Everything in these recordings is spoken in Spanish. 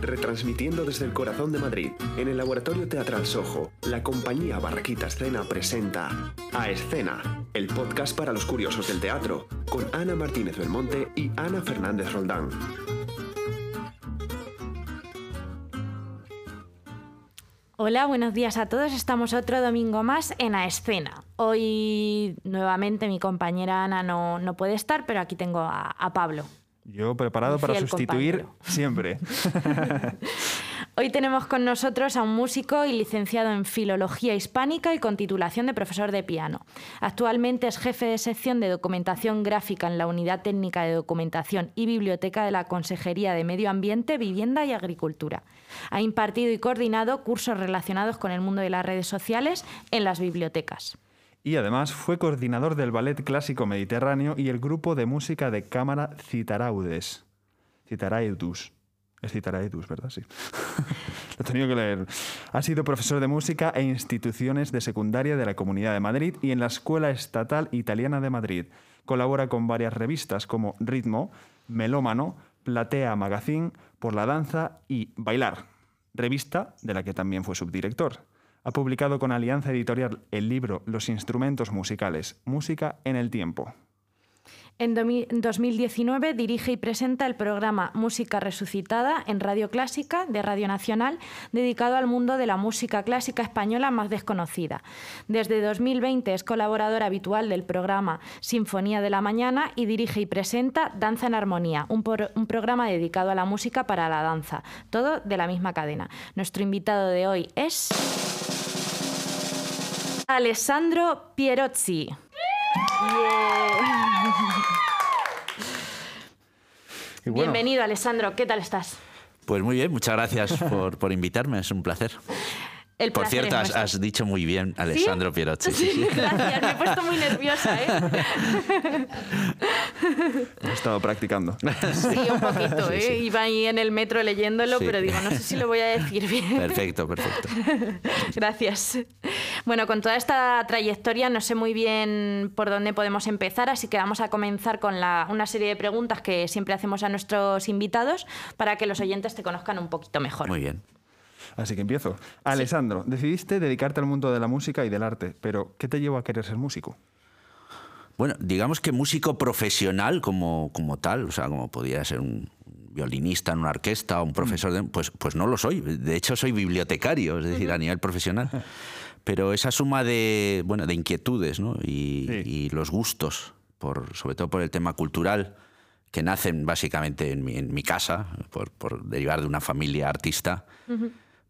retransmitiendo desde el corazón de Madrid, en el Laboratorio Teatral Sojo, la compañía Barraquita Escena presenta A Escena, el podcast para los curiosos del teatro, con Ana Martínez Belmonte y Ana Fernández Roldán. Hola, buenos días a todos. Estamos otro domingo más en A Escena. Hoy nuevamente mi compañera Ana no, no puede estar, pero aquí tengo a, a Pablo. Yo preparado para sustituir compañero. siempre. Hoy tenemos con nosotros a un músico y licenciado en Filología Hispánica y con titulación de profesor de piano. Actualmente es jefe de sección de documentación gráfica en la Unidad Técnica de Documentación y Biblioteca de la Consejería de Medio Ambiente, Vivienda y Agricultura. Ha impartido y coordinado cursos relacionados con el mundo de las redes sociales en las bibliotecas. Y además fue coordinador del Ballet Clásico Mediterráneo y el grupo de música de cámara Citaraudes. Citaraeudus. Es Citaraeudus, ¿verdad? Sí. Lo he tenido que leer. Ha sido profesor de música e instituciones de secundaria de la Comunidad de Madrid y en la Escuela Estatal Italiana de Madrid. Colabora con varias revistas como Ritmo, Melómano, Platea Magazine, Por la Danza y Bailar, revista de la que también fue subdirector. Ha publicado con Alianza Editorial el libro Los instrumentos musicales, Música en el tiempo. En domi- 2019 dirige y presenta el programa Música Resucitada en Radio Clásica de Radio Nacional, dedicado al mundo de la música clásica española más desconocida. Desde 2020 es colaborador habitual del programa Sinfonía de la Mañana y dirige y presenta Danza en Armonía, un, un programa dedicado a la música para la danza, todo de la misma cadena. Nuestro invitado de hoy es Alessandro Pierozzi. Bueno, Bienvenido, Alessandro. ¿Qué tal estás? Pues muy bien, muchas gracias por, por invitarme, es un placer. El Por cierto, has, dicho muy bien Alessandro sí. gracias. Me he puesto muy nerviosa, ¿eh? he estado practicando. Sí, un poquito, ¿eh? Sí, sí. Iba ahí en el metro leyéndolo, Sí. pero digo, no sé si lo voy a decir bien. Perfecto, perfecto. Gracias. Bueno, con toda esta trayectoria no sé muy bien por dónde podemos empezar, así que vamos a comenzar con la- una serie de preguntas que siempre hacemos a nuestros invitados para que los oyentes te conozcan un poquito mejor. Muy bien. Así que empiezo. Alessandro, decidiste dedicarte al mundo de la música y del arte, pero ¿qué te llevó a querer ser músico? Bueno, digamos que músico profesional como, como tal, o sea, como podría ser un violinista en una orquesta o un profesor de... Pues, pues no lo soy. De hecho, soy bibliotecario, es decir, a nivel profesional. Pero esa suma de, bueno, de inquietudes ¿no? y, Sí. y los gustos, por, sobre todo por el tema cultural, que nacen básicamente en mi, en mi casa, por, por derivar de una familia artista,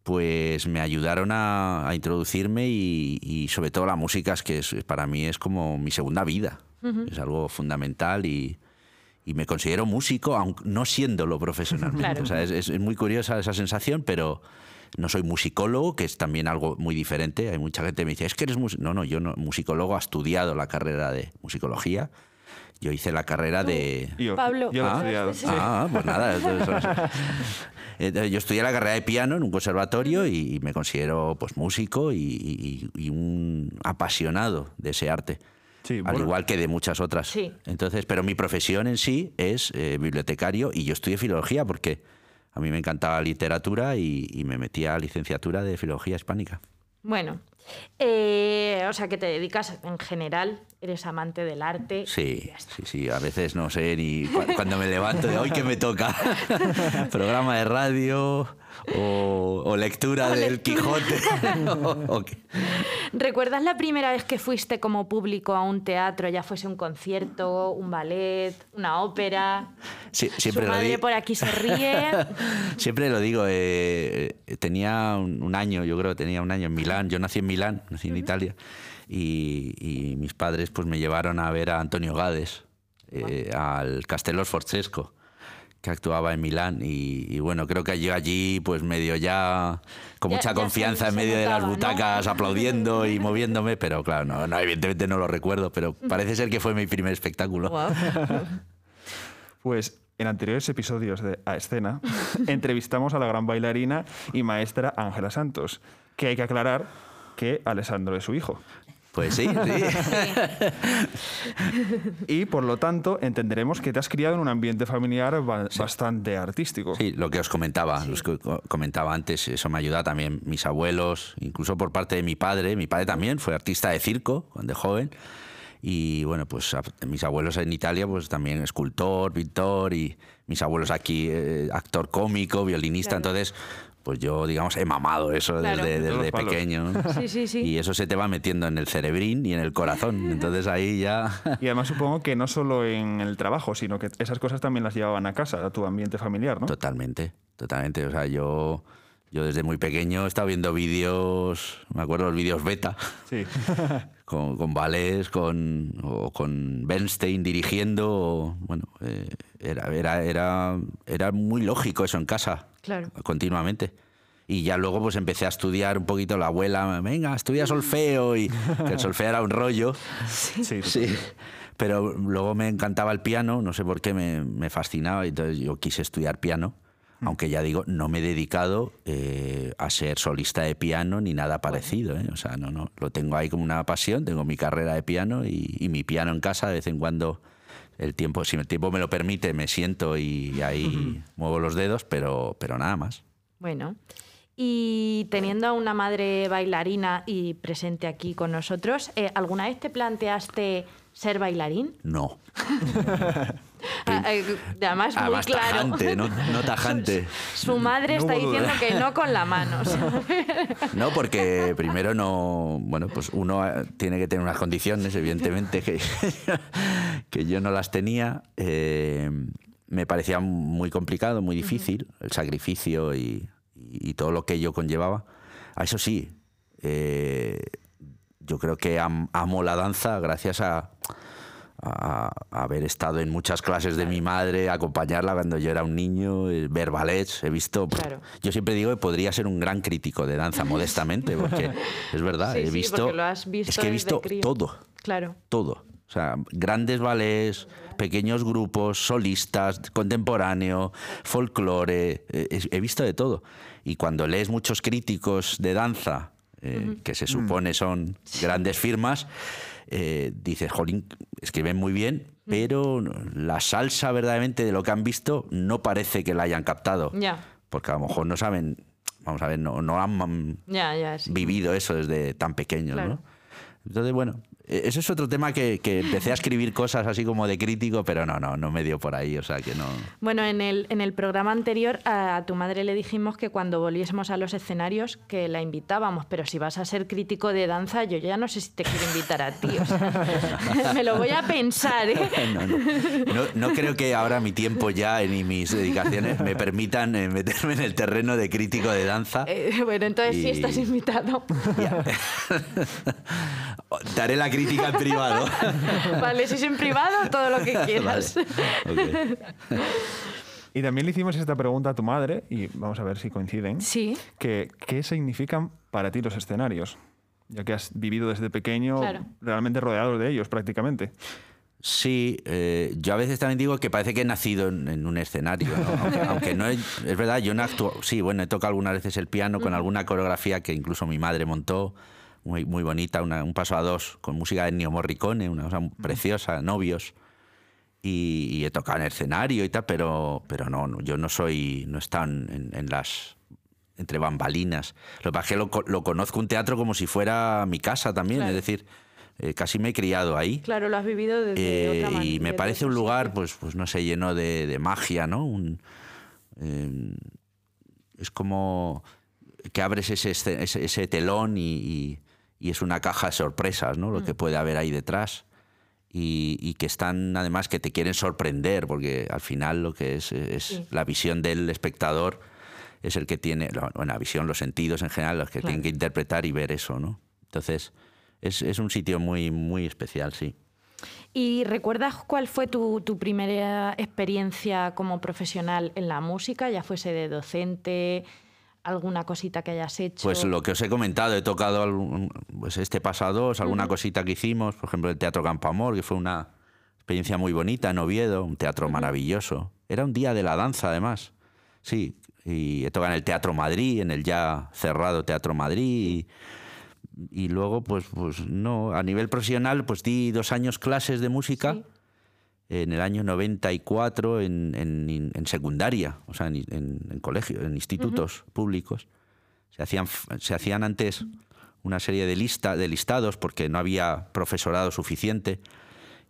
pues me ayudaron a, a introducirme y, y sobre todo la música es que es- para mí es como mi segunda vida. Es algo fundamental y, y me considero músico, aunque no siéndolo profesionalmente. Claro. O sea, es, es muy curiosa esa sensación, pero no soy musicólogo, que es también algo muy diferente. Hay mucha gente que me dice, es que eres músico. No, no, yo no, musicólogo ha estudiado la carrera de musicología. Yo hice la carrera de... Yo, Pablo. yo Ah, estudiado. Ah, pues nada. entonces, eh, yo estudié la carrera de piano en un conservatorio y me considero pues músico y, y- y un apasionado de ese arte. Sí, al bueno. igual que de muchas otras. Sí. Entonces, pero mi profesión en sí es eh, bibliotecario y yo estudié filología porque a mí me encantaba la literatura y, y me metí a licenciatura de filología hispánica. Bueno, eh, o sea que te dedicas en general, eres amante del arte. Sí, sí, sí. A veces no sé ni cu- cuando me levanto de hoy que me toca. Programa de radio o, o lectura O del lectura. Quijote. o-. ¿Recuerdas la primera vez que fuiste como público a un teatro, ya fuese un concierto, un ballet, una ópera? Sí, siempre Su lo madre digo. por aquí se ríe. Siempre lo digo, eh, eh, tenía un, un año, yo creo tenía un año en Milán, yo nací en Milán, nací en Italia, y, y mis padres pues me llevaron a ver a Antonio Gades, eh, al Castello Sforzesco, que actuaba en Milán, y, y bueno, creo que yo allí pues medio ya con Ya- mucha ya se- confianza en medio de las butacas aplaudiendo y moviéndome, pero claro, no, no, evidentemente no lo recuerdo, pero parece ser que fue mi primer espectáculo. Pues en anteriores episodios de A Escena entrevistamos a la gran bailarina y maestra Ángela Santos, que hay que aclarar que Alessandro es su hijo. Pues sí, sí. Y por lo tanto, entenderemos que te has criado en un ambiente familiar ba- bastante artístico. Sí, lo que os comentaba, los que co- comentaba antes, eso me ayuda también mis abuelos, incluso por parte de mi padre. Mi padre también fue artista de circo cuando joven. Y bueno, pues mis abuelos en Italia, pues también escultor, pintor, y mis abuelos aquí, eh, actor cómico, violinista. Claro. Entonces, pues yo, digamos, he mamado eso Claro. desde, pequeño. ¿no? Sí, sí, sí. Y eso se te va metiendo en el cerebrín y en el corazón. Entonces ahí ya... Y además supongo que no solo en el trabajo, sino que esas cosas también las llevaban a casa, a tu ambiente familiar, ¿no? Totalmente, totalmente. O sea, yo, yo desde muy pequeño he estado viendo vídeos, me acuerdo los vídeos beta, Sí. con, con ballets, con, o con Bernstein dirigiendo. o, bueno, eh, era, era, era, era muy lógico eso en casa, Claro. continuamente. Y ya luego pues empecé a estudiar un poquito la abuela, venga, estudia solfeo, y que el solfeo era un rollo. Sí, Sí. Pero luego me encantaba el piano, no sé por qué me, me fascinaba, y entonces yo quise estudiar piano, aunque ya digo, no me he dedicado eh, a ser solista de piano ni nada parecido. ¿eh? O sea, no, no, lo tengo ahí como una pasión, tengo mi carrera de piano y, y mi piano en casa de vez en cuando. El tiempo, si el tiempo me lo permite, me siento y, ahí muevo los dedos, pero, pero nada más. Bueno, y teniendo a una madre bailarina y presente aquí con nosotros, eh, ¿alguna vez te planteaste ser bailarín? No. Ah, eh, Además, muy Además, claro. tajante, no, no tajante. Su madre No está duda. diciendo que no con la mano. No, porque primero no. Bueno, pues uno eh, tiene que tener unas condiciones, evidentemente, que, que yo no las tenía. Eh, me parecía muy complicado, muy difícil, el sacrificio y, y todo lo que ello conllevaba. A eso sí, eh, yo creo que am- amo la danza gracias a, a- a haber estado en muchas clases de mi madre, acompañarla cuando yo era un niño, eh, ver ballets, he visto... Claro. Yo siempre digo que podría ser un gran crítico de danza, modestamente, porque es verdad, Sí, he sí, visto... porque lo has visto es que he visto todo, claro. todo. O sea, grandes ballets, pequeños grupos, solistas, contemporáneo, folclore, eh, he visto de todo. Y cuando lees muchos críticos de danza, eh, que se supone son grandes firmas, eh, dices, jolín, escriben muy bien, pero la salsa verdaderamente de lo que han visto no parece que la hayan captado. Porque a lo mejor no saben, vamos a ver, no, no han mm, sí. vivido eso desde tan pequeños, Claro. ¿no? Entonces, bueno, ese es otro tema que, que empecé a escribir cosas así como de crítico, pero no, no, no me dio por ahí, o sea que no... Bueno, en el, en el programa anterior a, a tu madre le dijimos que cuando volviésemos a los escenarios que la invitábamos, pero si vas a ser crítico de danza, yo ya no sé si te quiero invitar a ti. o sea, me lo voy a pensar, ¿eh? No, no. No, no creo que ahora mi tiempo ya ni mis dedicaciones me permitan eh, meterme en el terreno de crítico de danza. Eh, bueno, entonces sí Y- estás invitado. Ya. Te haré la crítica en privado. vale, si es en privado, todo lo que quieras. Vale. Ok. Y también le hicimos esta pregunta a tu madre, y vamos a ver si coinciden. Sí, que, ¿Qué significan para ti los escenarios? Ya que has vivido desde pequeño Claro. realmente rodeado de ellos prácticamente. Sí, eh, yo a veces también digo que parece que he nacido en, en un escenario, ¿no? aunque, aunque no he- es verdad, yo no actúo, sí, bueno, he tocado algunas veces el piano con alguna coreografía que incluso mi madre montó, muy, muy bonita, una- un paso a dos, con música de Ennio Morricone, una cosa preciosa, novios, y, y he tocado en el escenario y tal, pero, pero no, no, yo no soy, no he estado en, en- las entre bambalinas. Lo que pasa es que lo, lo conozco un teatro como si fuera mi casa también, Claro. es decir, eh, casi me he criado ahí. claro, lo has vivido desde Eh, otra manera. y me parece un lugar, pues, pues no sé, lleno de, de magia, ¿no? Un, eh, es como que abres ese, ese, ese telón y, y- y es una caja de sorpresas, ¿no? Lo Mm. que puede haber ahí detrás. Y, y que están, además, que te quieren sorprender, porque al final lo que es es Sí. la visión del espectador es el que tiene, bueno, la visión, los sentidos en general, los que Claro. tienen que interpretar y ver eso, ¿no? Entonces, es, es un sitio muy, muy especial, sí. ¿Y recuerdas cuál fue tu, tu primera experiencia como profesional en la música? Ya fuese de docente, alguna cosita que hayas hecho. Pues lo que os he comentado, he tocado algún- pues este pasado, alguna cosita que hicimos, por ejemplo, el Teatro Campo Amor, que fue una experiencia muy bonita en Oviedo, un teatro maravilloso. Era un día de la danza, además. Sí, y he tocado en el Teatro Madrid, en el ya cerrado Teatro Madrid. y y luego, pues, pues no, a nivel profesional, pues di dos años clases de música Sí. En el año 94 en, en- en secundaria, o sea, en, en, en colegio, en institutos públicos. Se hacían, se hacían antes una serie de, lista, de listados porque no había profesorado suficiente.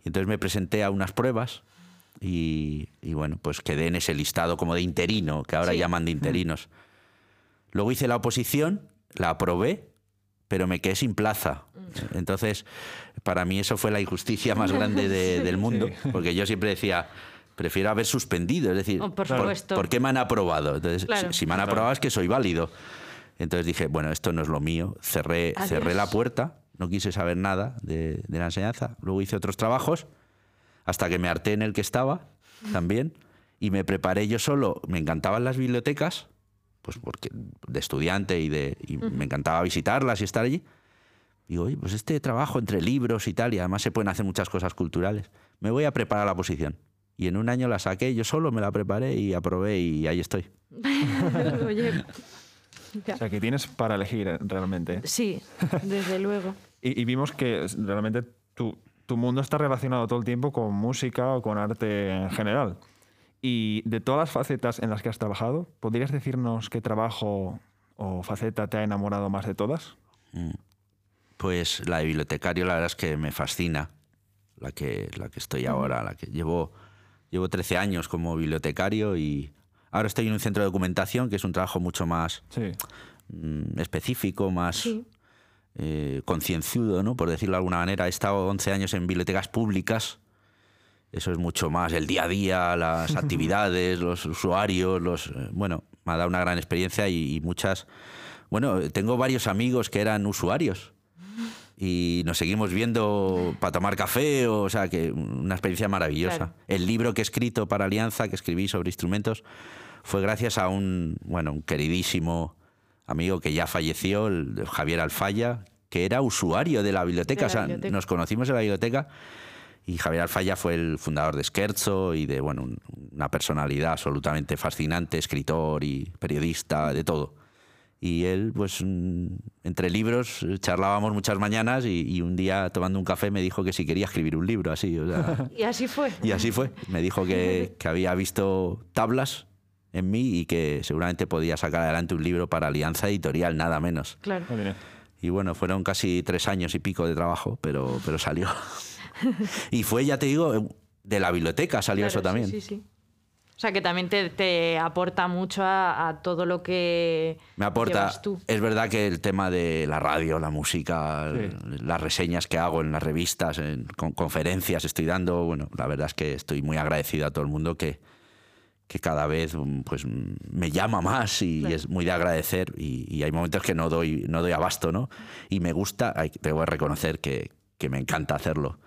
Y entonces me presenté a unas pruebas y, y bueno, pues quedé en ese listado como de interino, que ahora Sí. llaman de interinos. Luego hice la oposición, la aprobé, pero me quedé sin plaza. Mm. Entonces, para mí eso fue la injusticia más grande de- del mundo, porque yo siempre decía, prefiero haber suspendido, es decir, Oh, por supuesto. ¿por qué me han aprobado? Entonces, Claro. si, si me han aprobado es que soy válido. Entonces dije, bueno, esto no es lo mío, cerré, Adiós. cerré la puerta, no quise saber nada de, de la enseñanza, luego hice otros trabajos, hasta que me harté en el que estaba también, y me preparé yo solo, me encantaban las bibliotecas, pues porque de estudiante y, de, y me encantaba visitarlas y estar allí. Digo, oye, pues este trabajo entre libros y tal, y además se pueden hacer muchas cosas culturales, me voy a preparar la posición. Y en un año la saqué, yo solo me la preparé y aprobé y ahí estoy. Oye, ya. O sea, que tienes para elegir eh, realmente. Sí, desde luego. Y, y vimos que realmente tu, tu mundo está relacionado todo el tiempo con música o con arte en general. Y de todas las facetas en las que has trabajado, ¿podrías decirnos qué trabajo o faceta te ha enamorado más de todas? Pues la de bibliotecario, la verdad es que me fascina, la que, la que estoy ahora, la que llevo, llevo 13 años como bibliotecario y ahora estoy en un centro de documentación, que es un trabajo mucho más Sí. mm, específico, más Sí. eh, concienzudo, ¿no? por decirlo de alguna manera. He estado 11 años en bibliotecas públicas. Eso es mucho más el día a día, las actividades, los usuarios, los eh, bueno, me ha dado una gran experiencia y, y muchas. Bueno, tengo varios amigos que eran usuarios y nos seguimos viendo para tomar café, o, o sea que una experiencia maravillosa. Claro. El libro que he escrito para Alianza, que escribí sobre instrumentos, fue gracias a un, bueno, un queridísimo amigo que ya falleció, el Javier Alfaya, que era usuario de la biblioteca. De la o sea, biblioteca. nos conocimos en la biblioteca y Javier Alfaya fue el fundador de Scherzo y de bueno, un- una personalidad absolutamente fascinante, escritor y periodista, de todo. Y él, pues, mm, entre libros, eh, charlábamos muchas mañanas y, y un día tomando un café me dijo que si quería escribir un libro, así. o sea, Y así fue. y así fue. Me dijo que, que había visto tablas en mí y que seguramente podía sacar adelante un libro para Alianza Editorial, nada menos. Claro. Bien. Y bueno, fueron casi tres años y pico de trabajo, pero, pero salió. y fue, ya te digo, de la biblioteca salió Claro, eso sí, también. Sí, sí, O sea, que también te, te aporta mucho a, a todo lo que Me aporta. llevas tú. Es verdad que el tema de la radio, la música, Sí. las reseñas que hago en las revistas, en con- conferencias estoy dando, bueno, la verdad es que estoy muy agradecido a todo el mundo que, que cada vez pues, me llama más y, Claro. es muy de agradecer y, y hay momentos que no doy, no doy abasto, ¿no? Y me gusta, hay, tengo que reconocer que, que me encanta hacerlo.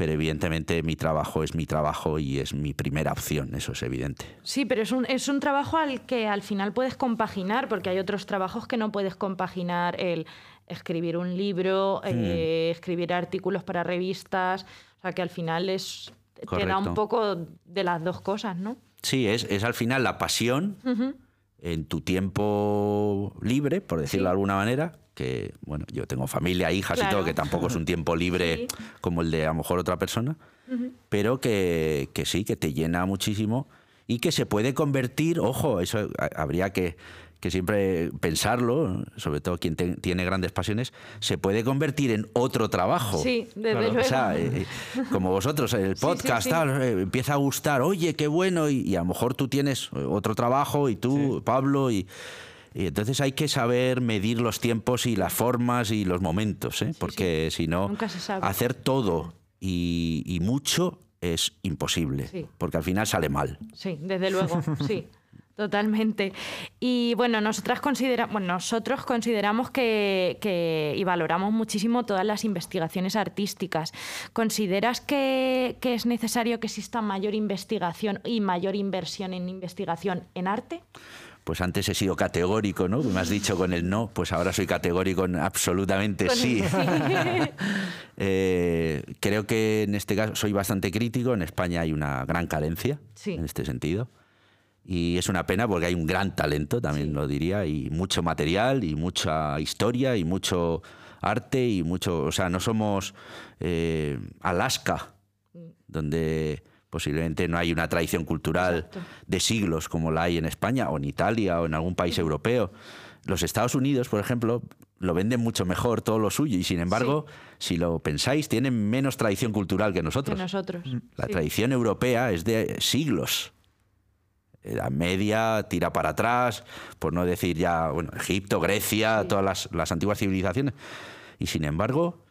Pero evidentemente mi trabajo es mi trabajo y es mi primera opción, eso es evidente. Sí, pero es un, es un trabajo al que al final puedes compaginar, porque hay otros trabajos que no puedes compaginar, el escribir un libro, eh, escribir artículos para revistas, o sea que al final es te da Correcto. un poco de las dos cosas, ¿no? Sí, es, es al final la pasión en tu tiempo libre, por decirlo Sí. de alguna manera, que, bueno, yo tengo familia, hijas y Claro. todo, que tampoco es un tiempo libre Sí. como el de a lo mejor otra persona, pero que, que sí, que te llena muchísimo y que se puede convertir, ojo, eso ha- habría que, que siempre pensarlo, sobre todo quien te- tiene grandes pasiones, se puede convertir en otro trabajo. Sí, desde Claro. luego. O sea, eh, eh, como vosotros, el Sí, podcast sí. tal, eh, empieza a gustar, oye, qué bueno, y, y a lo mejor tú tienes otro trabajo y tú, Pablo, y, y entonces hay que saber medir los tiempos y las formas y los momentos, ¿eh? porque si no, hacer todo y, y mucho es imposible, Sí. porque al final sale mal. Sí, desde luego, sí. Totalmente. Y bueno, nosotras considera, bueno, nosotros consideramos que, que- y valoramos muchísimo todas las investigaciones artísticas. ¿Consideras que, que es necesario que exista mayor investigación y mayor inversión en investigación en arte? Pues antes he sido categórico, ¿no? Me has dicho con el no, pues ahora soy categórico en absolutamente Con sí. sí. Eh, creo que en este caso soy bastante crítico. En España hay una gran carencia Sí. en este sentido. Y es una pena porque hay un gran talento, también lo diría, y mucho material, y mucha historia, y mucho arte y mucho, o sea, no somos eh, Alaska, donde posiblemente no hay una tradición cultural de siglos como la hay en España o en Italia o en algún país europeo. Los Estados Unidos, por ejemplo, lo venden mucho mejor todo lo suyo y sin embargo, si lo pensáis, tienen menos tradición cultural que nosotros. Que nosotros. La sí. tradición europea es de siglos. La media tira para atrás, por no decir ya, bueno, Egipto, Grecia, todas las, las antiguas civilizaciones. Y sin embargo,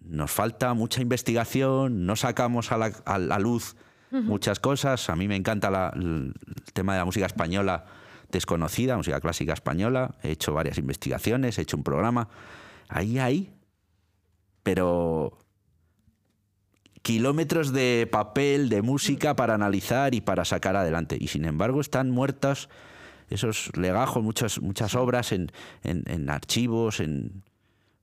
nos falta mucha investigación, no sacamos a la, a la luz muchas cosas. A mí me encanta la- el tema de la música española desconocida, música clásica española. He hecho varias investigaciones, he hecho un programa. Ahí hay, pero kilómetros de papel, de música para analizar y para sacar adelante. Y sin embargo están muertas esos legajos, muchas, muchas obras en, en- en archivos. En...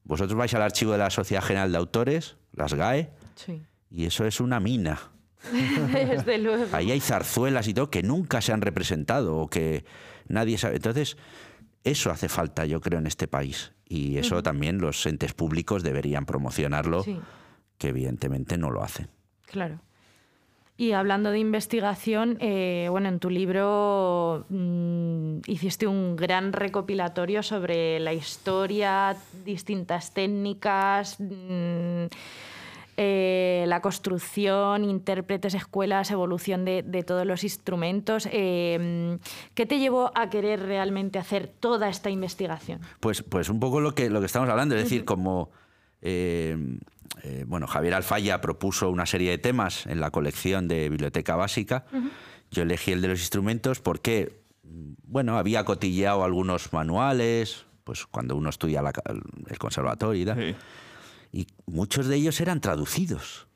Vosotros vais al archivo de la Sociedad General de Autores, las GAE, Sí. y eso es una mina. Desde luego. Ahí hay zarzuelas y todo que nunca se han representado o que nadie sabe. Entonces, eso hace falta, yo creo, en este país. Y eso también los entes públicos deberían promocionarlo, Sí. que evidentemente no lo hacen. Claro. Y hablando de investigación, eh, bueno, en tu libro mm, hiciste un gran recopilatorio sobre la historia, distintas técnicas, mm, eh, la construcción, intérpretes, escuelas, evolución de, de todos los instrumentos. Eh, ¿Qué te llevó a querer realmente hacer toda esta investigación? Pues, pues un poco lo que, lo que estamos hablando, es decir, como eh, eh, bueno, Javier Alfaya propuso una serie de temas en la colección de Biblioteca Básica, yo elegí el de los instrumentos porque, bueno, había cotilleado algunos manuales, pues cuando uno estudia la el conservatorio y tal, Sí. Y muchos de ellos eran traducidos.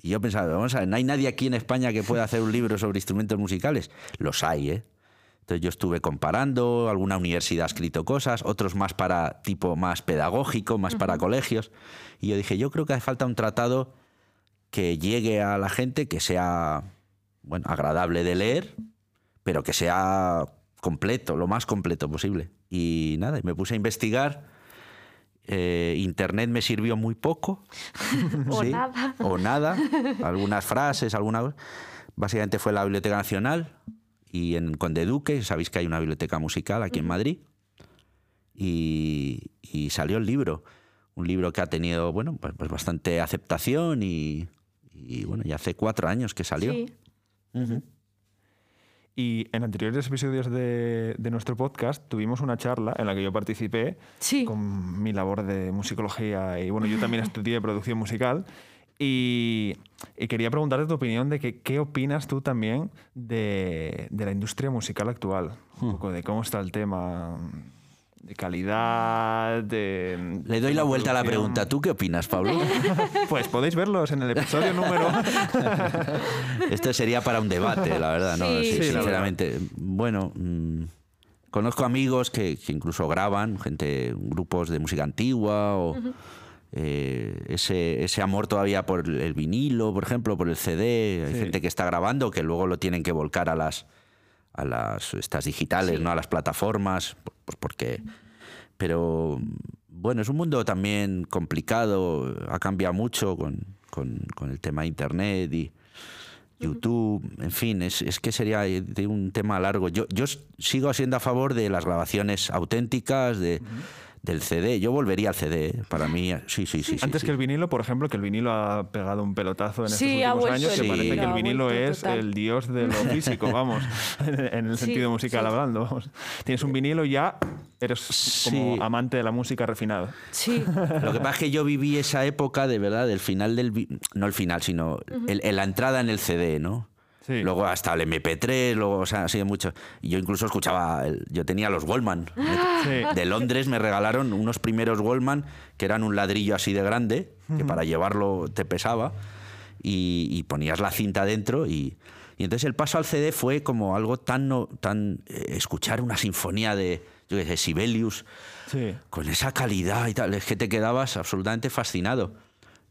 Y yo pensaba, vamos a ver, no hay nadie aquí en España que pueda hacer un libro sobre instrumentos musicales. Los hay, ¿eh? Entonces yo estuve comparando, alguna universidad ha escrito cosas, otros más para tipo más pedagógico, más para colegios. Y yo dije, yo creo que hace falta un tratado que llegue a la gente, que sea bueno, agradable de leer, pero que sea completo, lo más completo posible. Y nada, me puse a investigar. Eh, Internet me sirvió muy poco. O Sí, nada. O nada. Algunas frases, alguna. Básicamente fue la Biblioteca Nacional y en Conde Duque, sabéis que hay una biblioteca musical aquí en Madrid. Y, y salió el libro. Un libro que ha tenido, bueno, pues, pues bastante aceptación y, y, bueno, ya hace cuatro años que salió. Sí. Ujú. Y en anteriores episodios de, de nuestro podcast tuvimos una charla en la que yo participé Sí. con mi labor de musicología y bueno, yo también estudié producción musical y, y quería preguntarte tu opinión de que, qué opinas tú también de, de la industria musical actual, un poco de cómo está el tema de calidad, de... Le doy la vuelta a la pregunta. ¿Tú qué opinas, Pablo? Pues podéis verlos en el episodio número... Esto sería para un debate, la verdad. ¿no? Sí. Sí, Sí, la sinceramente. Bueno, mm, conozco amigos que, que incluso graban, gente, grupos de música antigua o eh, ese, ese amor todavía por el vinilo, por ejemplo, por el CD. Hay Sí. gente que está grabando que luego lo tienen que volcar a las a las estas digitales, Sí. no a las plataformas, pues porque pero bueno, es un mundo también complicado, ha cambiado mucho con, con- con el tema de Internet y YouTube, en fin, es, es que sería de un tema largo. Yo, yo sigo siendo a favor de las grabaciones auténticas, de, del CD. Yo volvería al CD, ¿eh? para mí, sí, sí, sí. Antes sí. que el vinilo, por ejemplo, que el vinilo ha pegado un pelotazo en Sí, estos últimos vuelto años, que parece vinilo, que el vinilo vuelto es total. el dios de lo físico, vamos, en el Sí, sentido musical sí. hablando. vamos. Tienes un vinilo y ya eres como Sí. amante de la música refinada. Sí. Lo que pasa es que yo viví esa época de verdad, del final del. No el final, sino el- el- la entrada en el CD, ¿no? Sí. Luego hasta el MP3, luego, o sea, ha sido mucho. Yo incluso escuchaba, el- yo tenía los Wallman. Sí. De Londres me regalaron unos primeros Wallman que eran un ladrillo así de grande, que para llevarlo te pesaba, y, y ponías la cinta dentro y, y entonces el paso al CD fue como algo tan, no- tan eh, escuchar una sinfonía de, yo qué sé, Sibelius, Sí. con esa calidad y tal, es que te quedabas absolutamente fascinado.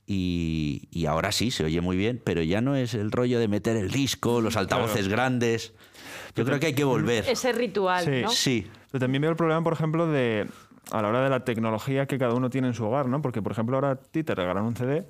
Y, y ahora sí, se oye muy bien, pero ya no es el rollo de meter el disco, los altavoces grandes. Yo creo que hay que volver. Ese ritual, Sí. ¿no? Sí, Pero también veo el problema, por ejemplo, de a la hora de la tecnología que cada uno tiene en su hogar, ¿no? Porque, por ejemplo, ahora a ti te regalan un CD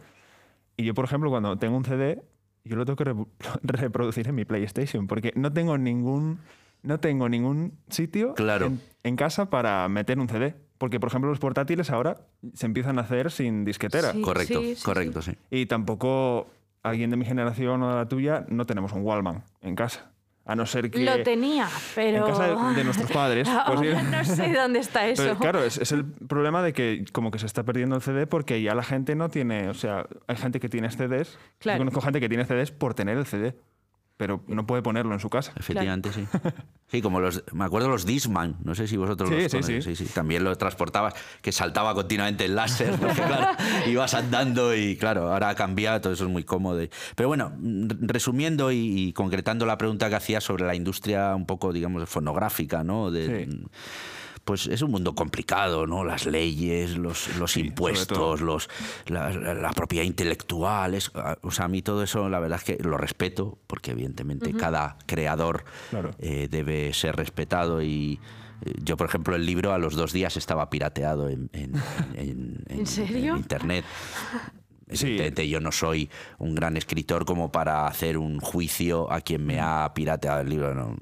y yo, por ejemplo, cuando tengo un CD, yo lo tengo que re- reproducir en mi PlayStation porque no tengo ningún, no tengo ningún sitio Claro. en, en casa para meter un CD. Porque, por ejemplo, los portátiles ahora se empiezan a hacer sin disquetera. Sí. Correcto, sí, sí. correcto, sí. Y tampoco alguien de mi generación o de la tuya no tenemos un Wallman en casa. A no ser que... Lo tenía, pero... En casa de, de nuestros padres. pues no sé dónde está eso. Pero, claro, es, es el problema de que como que se está perdiendo el CD porque ya la gente no tiene, o sea, hay gente que tiene CDs, Claro. yo conozco gente que tiene CDs por tener el CD, pero no puede ponerlo en su casa. Efectivamente, sí. Sí, como los. Me acuerdo los Disman, no sé si vosotros Sí, los sí, conocéis. sí. También lo transportabas, que saltaba continuamente el láser, porque claro, ibas andando y claro, ahora ha cambiado, todo eso es muy cómodo. Pero bueno, mm, resumiendo y, concretando la pregunta que hacía sobre la industria un poco, digamos, fonográfica, ¿no? De, Sí. Pues es un mundo complicado, ¿no? Las leyes, los, los Sí, impuestos, los, la, la- la propiedad intelectual. es- o sea, a mí todo eso, la verdad es que lo respeto, porque evidentemente cada creador Claro. eh, debe ser respetado y eh, yo, por ejemplo, el libro a los dos días estaba pirateado en, en- en- en- serio? en internet. Sí. Evidentemente, yo no soy un gran escritor como para hacer un juicio a quien me ha pirateado el libro. no.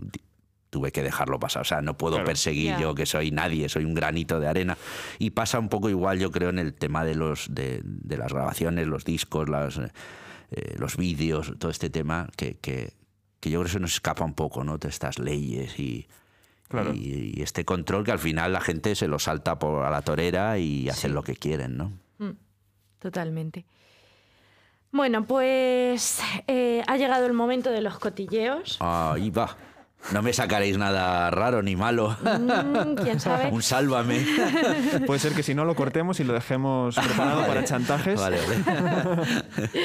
Tuve que dejarlo pasar. O sea, no puedo Claro. perseguir yo que soy nadie, soy un granito de arena. Y pasa un poco igual, yo creo, en el tema de, los, de, de las grabaciones, los discos, las, eh, los vídeos, todo este tema, que, que, que yo creo que se nos escapa un poco, ¿no? De estas leyes y, Claro. y, y este control que al final la gente se lo salta por a la torera y hacen lo que quieren, ¿no? Totalmente. Bueno, pues eh, ha llegado el momento de los cotilleos. Ahí va. No me sacaréis nada raro ni malo. Mm, ¿Quién sabe? Un sálvame. Puede ser que si no lo cortemos y lo dejemos preparado para chantajes. Vale, vale.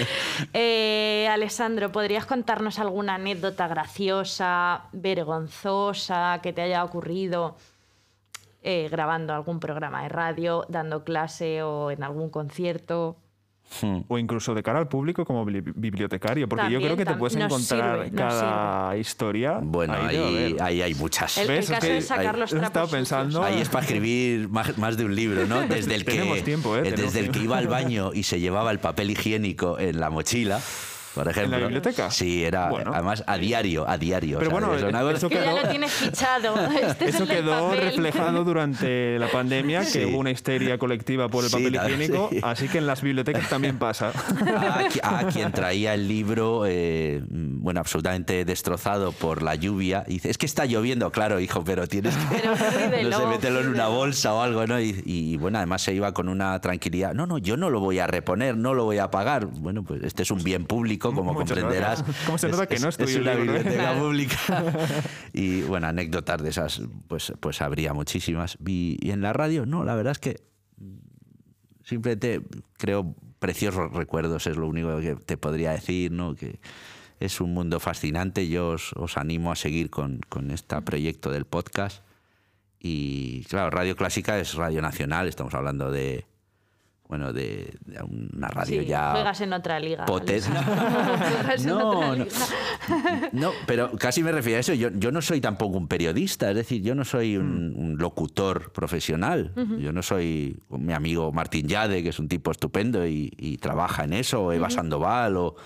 Eh, Alessandro, ¿podrías contarnos alguna anécdota graciosa, vergonzosa que te haya ocurrido eh, grabando algún programa de radio, dando clase o en algún concierto? O incluso de cara al público como bibli- bibliotecario, porque yo creo que te puedes encontrar sirve, cada historia. Bueno, ahí ahí, hay muchas. El, el caso sacar ahí- los he trapos pensando- Ahí es para escribir más, más de un libro, ¿no? Desde el que, tiempo, ¿eh? desde el que iba al baño y se llevaba el papel higiénico en la mochila, por ejemplo. biblioteca? Sí, era Bueno. además a diario, a diario. Pero o sea, bueno, eso Que ya quedó- lo tienes fichado. Este es Eso quedó papel. reflejado durante la pandemia, que hubo una histeria colectiva por el Sí, papel la- higiénico, sí. así que en las bibliotecas también pasa. a, qui- a quien traía el libro, eh, bueno, absolutamente destrozado por la lluvia. Y dice, es que está lloviendo, claro, hijo, pero tienes que, Pero no sé, meterlo en una bolsa o algo, ¿no? Y, y, bueno, además se iba con una tranquilidad. No, no, yo no lo voy a reponer, no lo voy a pagar. Bueno, pues este es un bien público, como Muchas comprenderás. ¿Cómo se nota que no es Es una libro, biblioteca pública. y bueno, anécdotas de esas, pues, pues habría muchísimas. Y, y en la radio, no, la verdad es que simplemente creo preciosos recuerdos, es lo único que te podría decir, ¿no? Que es un mundo fascinante. Yo os, os animo a seguir con, con este proyecto del podcast. Y claro, Radio Clásica es Radio Nacional, estamos hablando de. Bueno, de, de una radio Sí, ya. juegas en otra liga. potente. No, no. No, pero casi me refiero a eso. Yo, yo no soy tampoco un periodista, es decir, yo no soy un, un locutor profesional. Yo no soy mi amigo Martín Yade, que es un tipo estupendo y, y trabaja en eso, o Eva Sandoval o,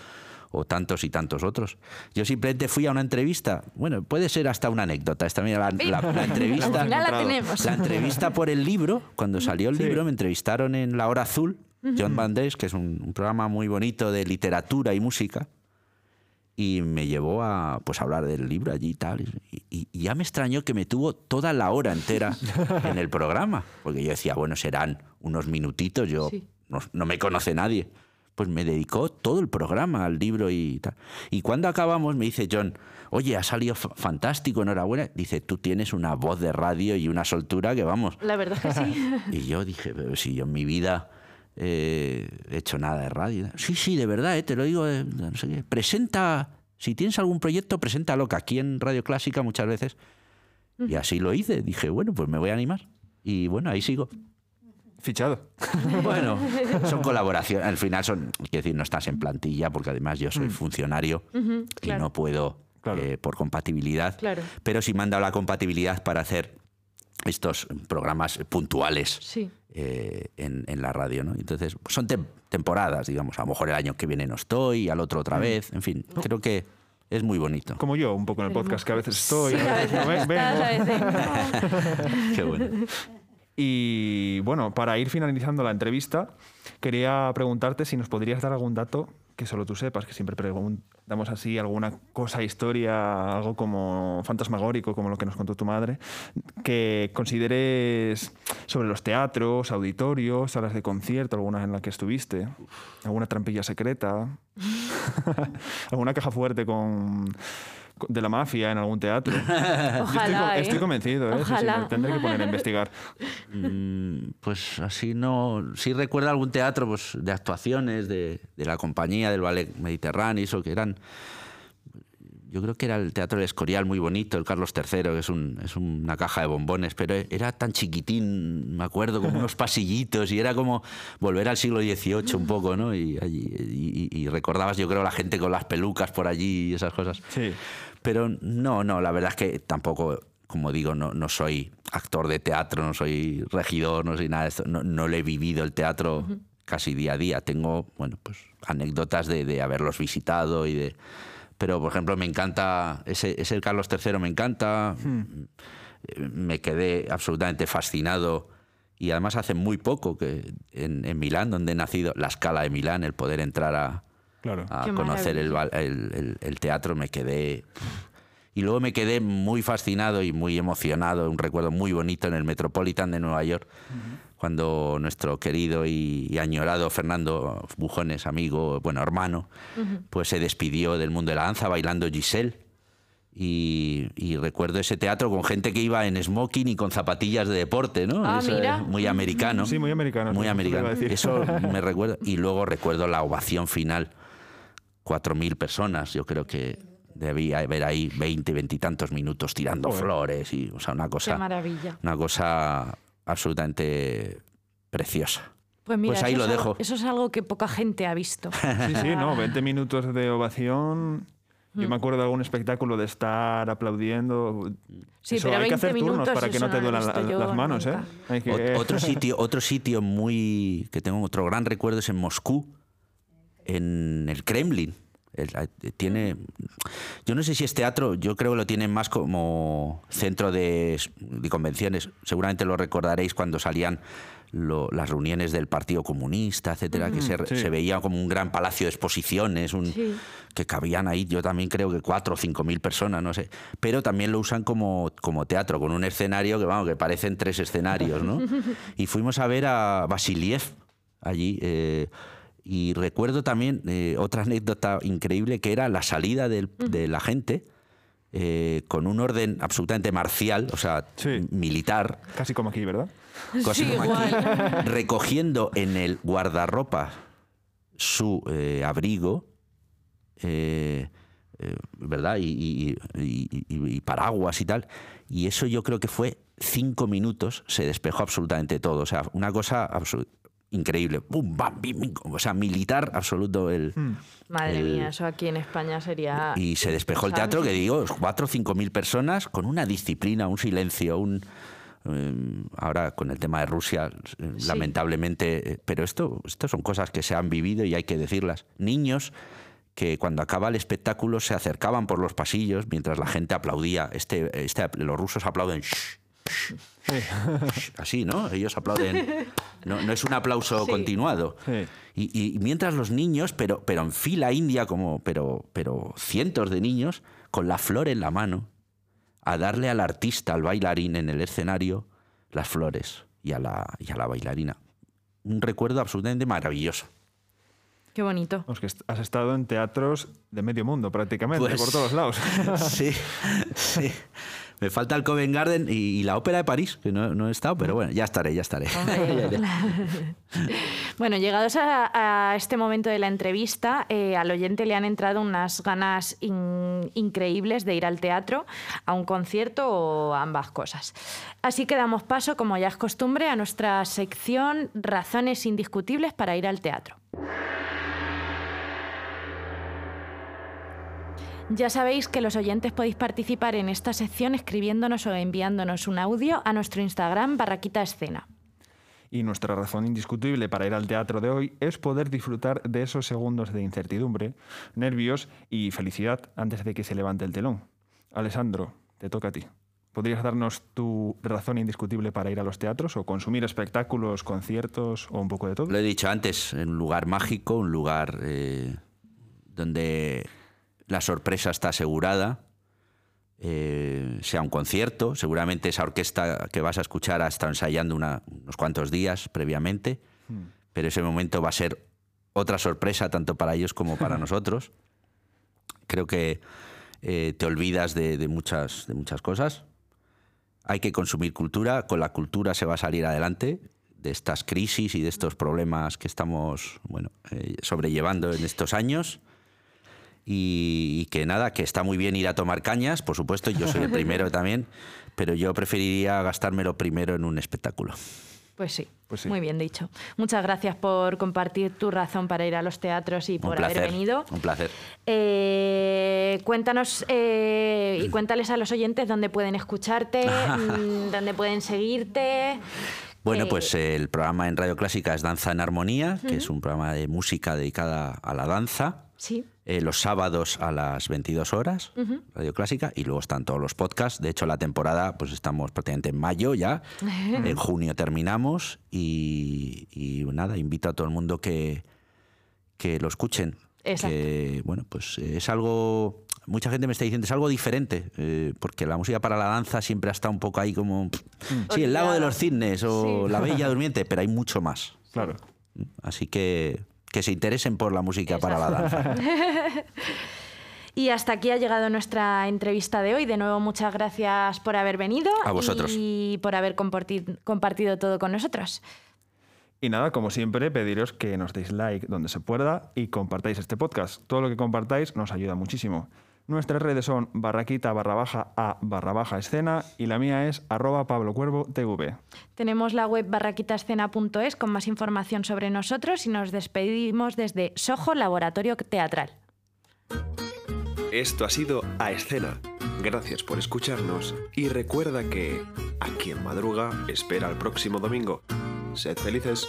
o tantos y tantos otros. Yo simplemente fui a una entrevista, bueno, puede ser hasta una anécdota. Esta, mira, la, la- la entrevista. La encontrado. tenemos. La entrevista por el libro, cuando salió el Sí. libro, me entrevistaron en La Hora Azul, John Van Dess, que es un, un programa muy bonito de literatura y música, y me llevó a pues, a hablar del libro allí y tal. Y, y- y ya me extrañó que me tuvo toda la hora entera en el programa, porque yo decía, bueno, serán unos minutitos, yo Sí. no, no me conoce nadie. Pues me dedicó todo el programa al libro y tal. Y cuando acabamos me dice John, oye, ha salido fa- fantástico, enhorabuena. Dice, tú tienes una voz de radio y una soltura que vamos. La verdad es que sí. Y yo dije, pero si yo en mi vida eh, he hecho nada de radio. Sí, sí, de verdad, eh, te lo digo. eh, no sé qué. Presenta, si tienes algún proyecto, preséntalo, que aquí en Radio Clásica muchas veces. Y así lo hice. Dije, bueno, pues me voy a animar. Y bueno, ahí sigo. Fichado. Bueno, son colaboraciones. Al final son, quiero decir, no estás en plantilla, porque además yo soy funcionario y claro. no puedo Claro. eh, por compatibilidad. Claro. Pero sí me han dado la compatibilidad para hacer estos programas puntuales Sí. eh, en, en la radio, ¿no? Entonces, son tem- temporadas, digamos. A lo mejor el año que viene no estoy, al otro otra vez, en fin, creo que es muy bonito. Como yo, un poco en el podcast, que a veces estoy, Sí, a a veces no vengo. veces no. Qué bueno. Y bueno, para ir finalizando la entrevista, quería preguntarte si nos podrías dar algún dato que solo tú sepas, que siempre preguntamos así alguna cosa, historia, algo como fantasmagórico, como lo que nos contó tu madre, que consideres sobre los teatros, auditorios, salas de concierto, algunas en las que estuviste, alguna trampilla secreta, alguna caja fuerte con con- de la mafia en algún teatro. Estoy, ¿eh? estoy convencido, ¿eh? Sí, sí, tendré que poner a investigar. Mm, Pues así no. Sí recuerdo algún teatro pues, de actuaciones de, de la compañía del ballet mediterráneo, eso que eran. Yo creo que era el Teatro del Escorial muy bonito, el Carlos III, que es, un, es una caja de bombones, pero era tan chiquitín, me acuerdo, como unos pasillitos, y era como volver al siglo XVIII un poco, ¿no? Y, recordabas, yo creo, la gente con las pelucas por allí y esas cosas. Sí. Pero no, no, la verdad es que tampoco, como digo, no, no soy actor de teatro, no soy regidor, no soy nada de esto. No, no le he vivido el teatro casi día a día. Tengo, bueno, pues anécdotas de, de haberlos visitado y de... Pero, por ejemplo, me encanta, ese, ese el Carlos III me encanta, Eh, me quedé absolutamente fascinado y además hace muy poco que en, en Milán, donde he nacido, la escala de Milán, el poder entrar a, Claro. a conocer el, val- el- el- el teatro, me quedé... Y luego me quedé muy fascinado y muy emocionado, un recuerdo muy bonito en el Metropolitan de Nueva York, cuando nuestro querido y, y añorado Fernando Bujones, amigo, bueno, hermano, pues se despidió del mundo de la danza bailando Giselle. Y, y recuerdo ese teatro con gente que iba en smoking y con zapatillas de deporte, ¿no? Ah, Eso mira. es Muy americano. Sí, muy americano, Muy americano. Eso me recuerda. Y luego recuerdo la ovación final. 4.000 personas, yo creo que debía haber ahí 20, 20 y tantos minutos tirando Joder. flores y, o sea, una Qué cosa, maravilla. una cosa absolutamente preciosa. Pues mira, Pues ahí eso, lo algo, dejo. eso es algo que poca gente ha visto. Sí, sí, no, 20 minutos de ovación. Yo me acuerdo de algún espectáculo de estar aplaudiendo. Sí, Eso, pero hay que 20 hacer turnos para que no te duelan la- las manos, ¿eh? Hay que- Ot- Otro sitio, otro sitio muy que tengo otro gran recuerdo es en Moscú, en el Kremlin. Eh, tiene, yo no sé si es teatro, yo creo que lo tienen más como centro de, de convenciones. Seguramente lo recordaréis cuando salían lo- las reuniones del Partido Comunista, etcétera, que se, Sí. se veía como un gran palacio de exposiciones, un, Sí. que cabían ahí, yo también creo que cuatro o cinco mil personas, no sé. Pero también lo usan como, como teatro, con un escenario que, vamos, que parecen tres escenarios, ¿no? y fuimos a ver a Vasiliev allí. eh, y recuerdo también eh, otra anécdota increíble que era la salida del- de la gente eh, con un orden absolutamente marcial, o sea, Sí. militar, Casi como aquí, ¿verdad? casi Sí, como aquí, igual. recogiendo en el guardarropa su eh, abrigo, eh, eh, ¿verdad? Y, y- y- y- y paraguas y tal. Y eso yo creo que fue cinco minutos, se despejó absolutamente todo. O sea, una cosa absolu- increíble. ¡Bum, bam, bim, bim! O sea, militar absoluto el... Hmm. Madre el- mía, eso aquí en España sería... Y se despejó el teatro, que digo, cuatro o cinco mil personas con una disciplina, un silencio, un... eh, ahora con el tema de Rusia, Sí. lamentablemente, eh, pero esto, esto son cosas que se han vivido y hay que decirlas. Niños que cuando acaba el espectáculo se acercaban por los pasillos mientras la gente aplaudía. Este, este, los rusos aplauden. "Shh, shh, shh", así, ¿no? Ellos aplauden. No, no es un aplauso Sí. continuado. Sí. Y, y mientras los niños, pero, pero en fila india, como, pero, pero cientos de niños, con la flor en la mano, a darle al artista, al bailarín en el escenario, las flores y a la, y a la bailarina. Un recuerdo absolutamente maravilloso. Qué bonito. Que has estado en teatros de medio mundo prácticamente, Pues- por todos lados. Sí, sí. Me falta el Covent Garden y, y la Ópera de París, que no, no he estado, pero bueno, ya estaré, ya estaré. Iré. Bueno, llegados a, a este momento de la entrevista, eh, al oyente le han entrado unas ganas in- increíbles de ir al teatro, a un concierto o a ambas cosas. Así que damos paso, como ya es costumbre, a nuestra sección Razones indiscutibles para ir al teatro. Ya sabéis que los oyentes podéis participar en esta sección escribiéndonos o enviándonos un audio a nuestro Instagram Barraquita Escena. Y nuestra razón indiscutible para ir al teatro de hoy es poder disfrutar de esos segundos de incertidumbre, nervios y felicidad antes de que se levante el telón. Alessandro, te toca a ti. ¿Podrías darnos tu razón indiscutible para ir a los teatros o consumir espectáculos, conciertos o un poco de todo? Lo he dicho antes, un lugar mágico, un lugar eh, donde la sorpresa está asegurada, eh, sea un concierto, seguramente esa orquesta que vas a escuchar ha estado ensayando unos cuantos días previamente, hmm. pero ese momento va a ser otra sorpresa tanto para ellos como para nosotros. Creo que eh, te olvidas de, muchas, de muchas cosas. Hay que consumir cultura, con la cultura se va a salir adelante de estas crisis y de estos problemas que estamos bueno, eh, sobrellevando en estos años y, que nada, que está muy bien ir a tomar cañas, por supuesto, yo soy el primero también, pero yo preferiría gastármelo primero en un espectáculo. Pues sí, pues muy bien dicho. Muchas gracias por compartir tu razón para ir a los teatros y por haber venido. Un placer. Eh, cuéntanos eh, y cuéntales a los oyentes dónde pueden escucharte, dónde pueden seguirte. Bueno, pues el programa en Radio Clásica es Danza en Armonía, que es un programa de música dedicada a la danza. Sí. Eh, los sábados a las 22 horas, Radio Clásica, y luego están todos los podcasts. De hecho, la temporada, pues estamos prácticamente en mayo ya, en junio terminamos, y, nada, invito a todo el mundo que, que lo escuchen. Exacto. Que, bueno, pues es algo mucha gente me está diciendo, es algo diferente, eh, porque la música para la danza siempre ha estado un poco ahí como, sí, el lago de los cisnes o la bella durmiente, pero hay mucho más. Claro. Así que que se interesen por la música para la danza. Y hasta aquí ha llegado nuestra entrevista de hoy. De nuevo, muchas gracias por haber venido. A vosotros. Y por haber compartido todo con nosotros. Y nada, como siempre, pediros que nos deis like donde se pueda y compartáis este podcast. Todo lo que compartáis nos ayuda muchísimo. Nuestras redes son barraquita barra baja a barra baja escena y la mía es arroba Pablo Cuervo TV. Tenemos la web barraquitaescena.es con más información sobre nosotros y nos despedimos desde Sojo Laboratorio Teatral. Esto ha sido A Escena. Gracias por escucharnos y recuerda que a quien madruga espera el próximo domingo. Sed felices.